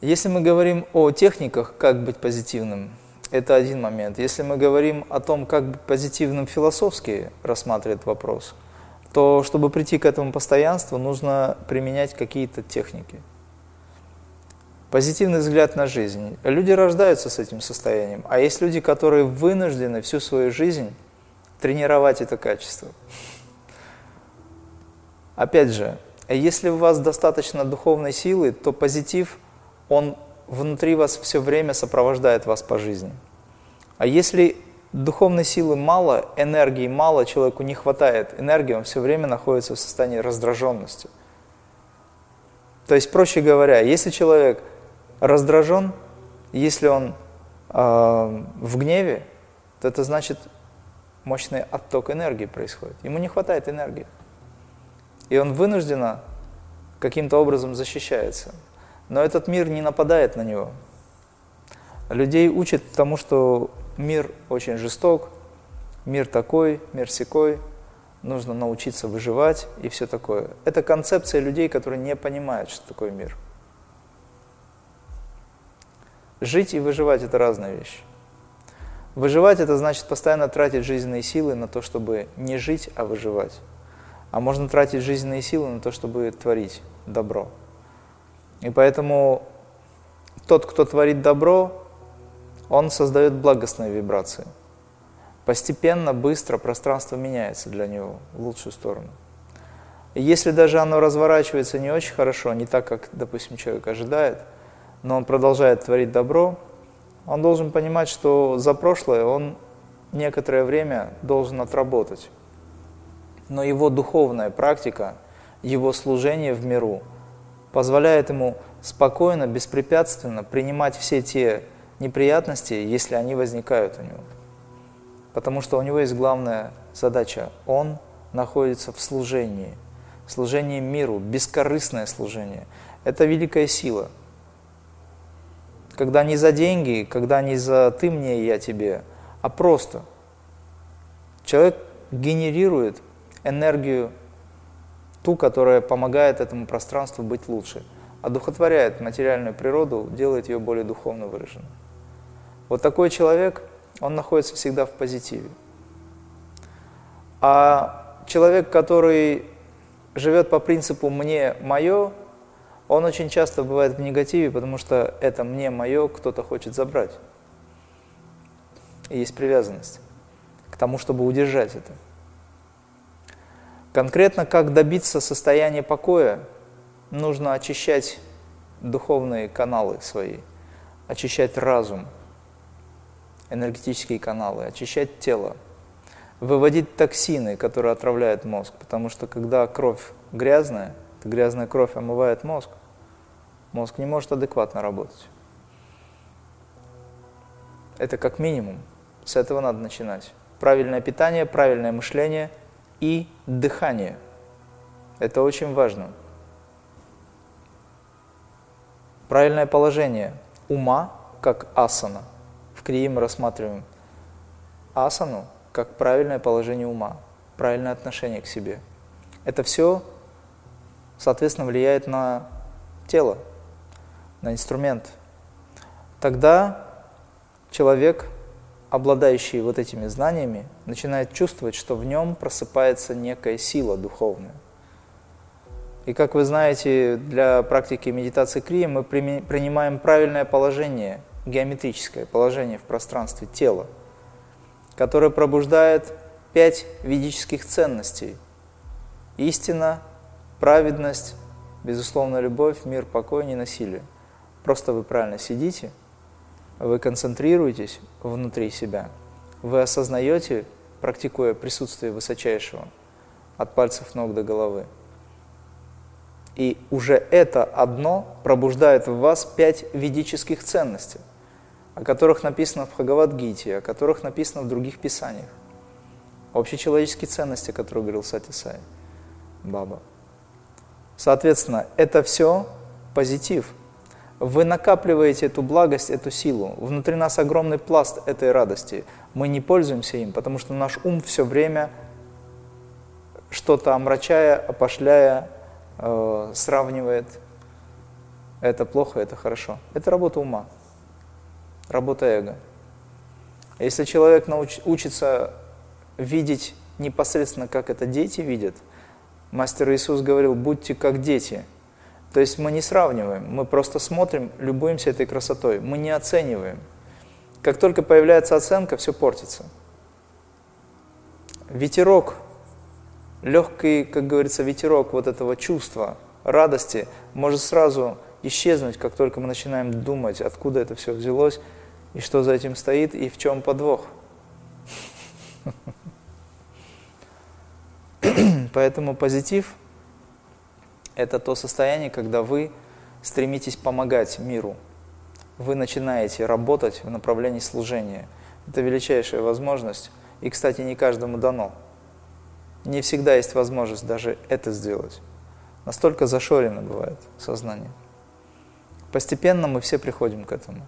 Если мы говорим о техниках, как быть позитивным, это один момент. Если мы говорим о том, как быть позитивным философски рассматривает вопрос, то чтобы прийти к этому постоянству, нужно применять какие-то техники. Позитивный взгляд на жизнь. Люди рождаются с этим состоянием, а есть люди, которые вынуждены всю свою жизнь тренировать это качество. Опять же, если у вас достаточно духовной силы, то позитив, он внутри вас все время сопровождает вас по жизни. А если духовной силы мало, энергии мало, человеку не хватает энергии, он все время находится в состоянии раздраженности. То есть, проще говоря, если человек раздражен, если он э, в гневе, то это значит мощный отток энергии происходит. Ему не хватает энергии. И он вынужденно каким-то образом защищается. Но этот мир не нападает на него. Людей учат тому, что мир очень жесток, мир такой, мир секой, нужно научиться выживать и все такое. Это концепция людей, которые не понимают, что такое мир. Жить и выживать – это разные вещи. Выживать – это значит постоянно тратить жизненные силы на то, чтобы не жить, а выживать. А можно тратить жизненные силы на то, чтобы творить добро. И поэтому тот, кто творит добро, он создает благостные вибрации. Постепенно, быстро пространство меняется для него в лучшую сторону. И если даже оно разворачивается не очень хорошо, не так, как, допустим, человек ожидает, но он продолжает творить добро, он должен понимать, что за прошлое он некоторое время должен отработать. Но его духовная практика, его служение в миру позволяет ему спокойно, беспрепятственно принимать все те неприятности, если они возникают у него. Потому что у него есть главная задача. Он находится в служении. Служение миру, бескорыстное служение. Это великая сила. Когда не за деньги, когда не за ты мне, я тебе, а просто. Человек генерирует энергию, ту, которая помогает этому пространству быть лучше, одухотворяет материальную природу, делает ее более духовно выраженной. Вот такой человек, он находится всегда в позитиве. А человек, который живет по принципу «мне мое», он очень часто бывает в негативе, потому что это «мне мое» кто-то хочет забрать. И есть привязанность к тому, чтобы удержать это. Конкретно, как добиться состояния покоя, нужно очищать духовные каналы свои, очищать разум – энергетические каналы, очищать тело, выводить токсины, которые отравляют мозг, потому что когда кровь грязная, грязная кровь омывает мозг, мозг не может адекватно работать. Это как минимум. С этого надо начинать. Правильное питание, правильное мышление и дыхание. Это очень важно. Правильное положение ума, как асана – крие мы рассматриваем асану как правильное положение ума, правильное отношение к себе. Это все, соответственно, влияет на тело, на инструмент. Тогда человек, обладающий вот этими знаниями, начинает чувствовать, что в нем просыпается некая сила духовная. И как вы знаете, для практики медитации крия мы принимаем правильное положение – геометрическое положение в пространстве тела, которое пробуждает пять ведических ценностей. Истина, праведность, безусловная любовь, мир, покой, ненасилие. Просто вы правильно сидите, вы концентрируетесь внутри себя, вы осознаете, практикуя присутствие высочайшего, от пальцев ног до головы. И уже это одно пробуждает в вас пять ведических ценностей – о которых написано в Бхагавадгите, о которых написано в других писаниях. Общечеловеческие ценности, о которых говорил Сати Сай, Баба. Соответственно, это все позитив. Вы накапливаете эту благость, эту силу. Внутри нас огромный пласт этой радости. Мы не пользуемся им, потому что наш ум все время что-то омрачая, опошляя, э, сравнивает, это плохо, это хорошо. Это работа ума, работа эго. Если человек науч, учится видеть непосредственно, как это дети видят, мастер Иисус говорил, будьте как дети. То есть мы не сравниваем, мы просто смотрим, любуемся этой красотой, мы не оцениваем. Как только появляется оценка, все портится. Ветерок, легкий, как говорится, ветерок вот этого чувства, радости, может сразу исчезнуть, как только мы начинаем думать, откуда это все взялось, и что за этим стоит, и в чем подвох. Поэтому позитив – это то состояние, когда вы стремитесь помогать миру. Вы начинаете работать в направлении служения. Это величайшая возможность. И, кстати, не каждому дано. Не всегда есть возможность даже это сделать. Настолько зашорено бывает сознание. Постепенно мы все приходим к этому.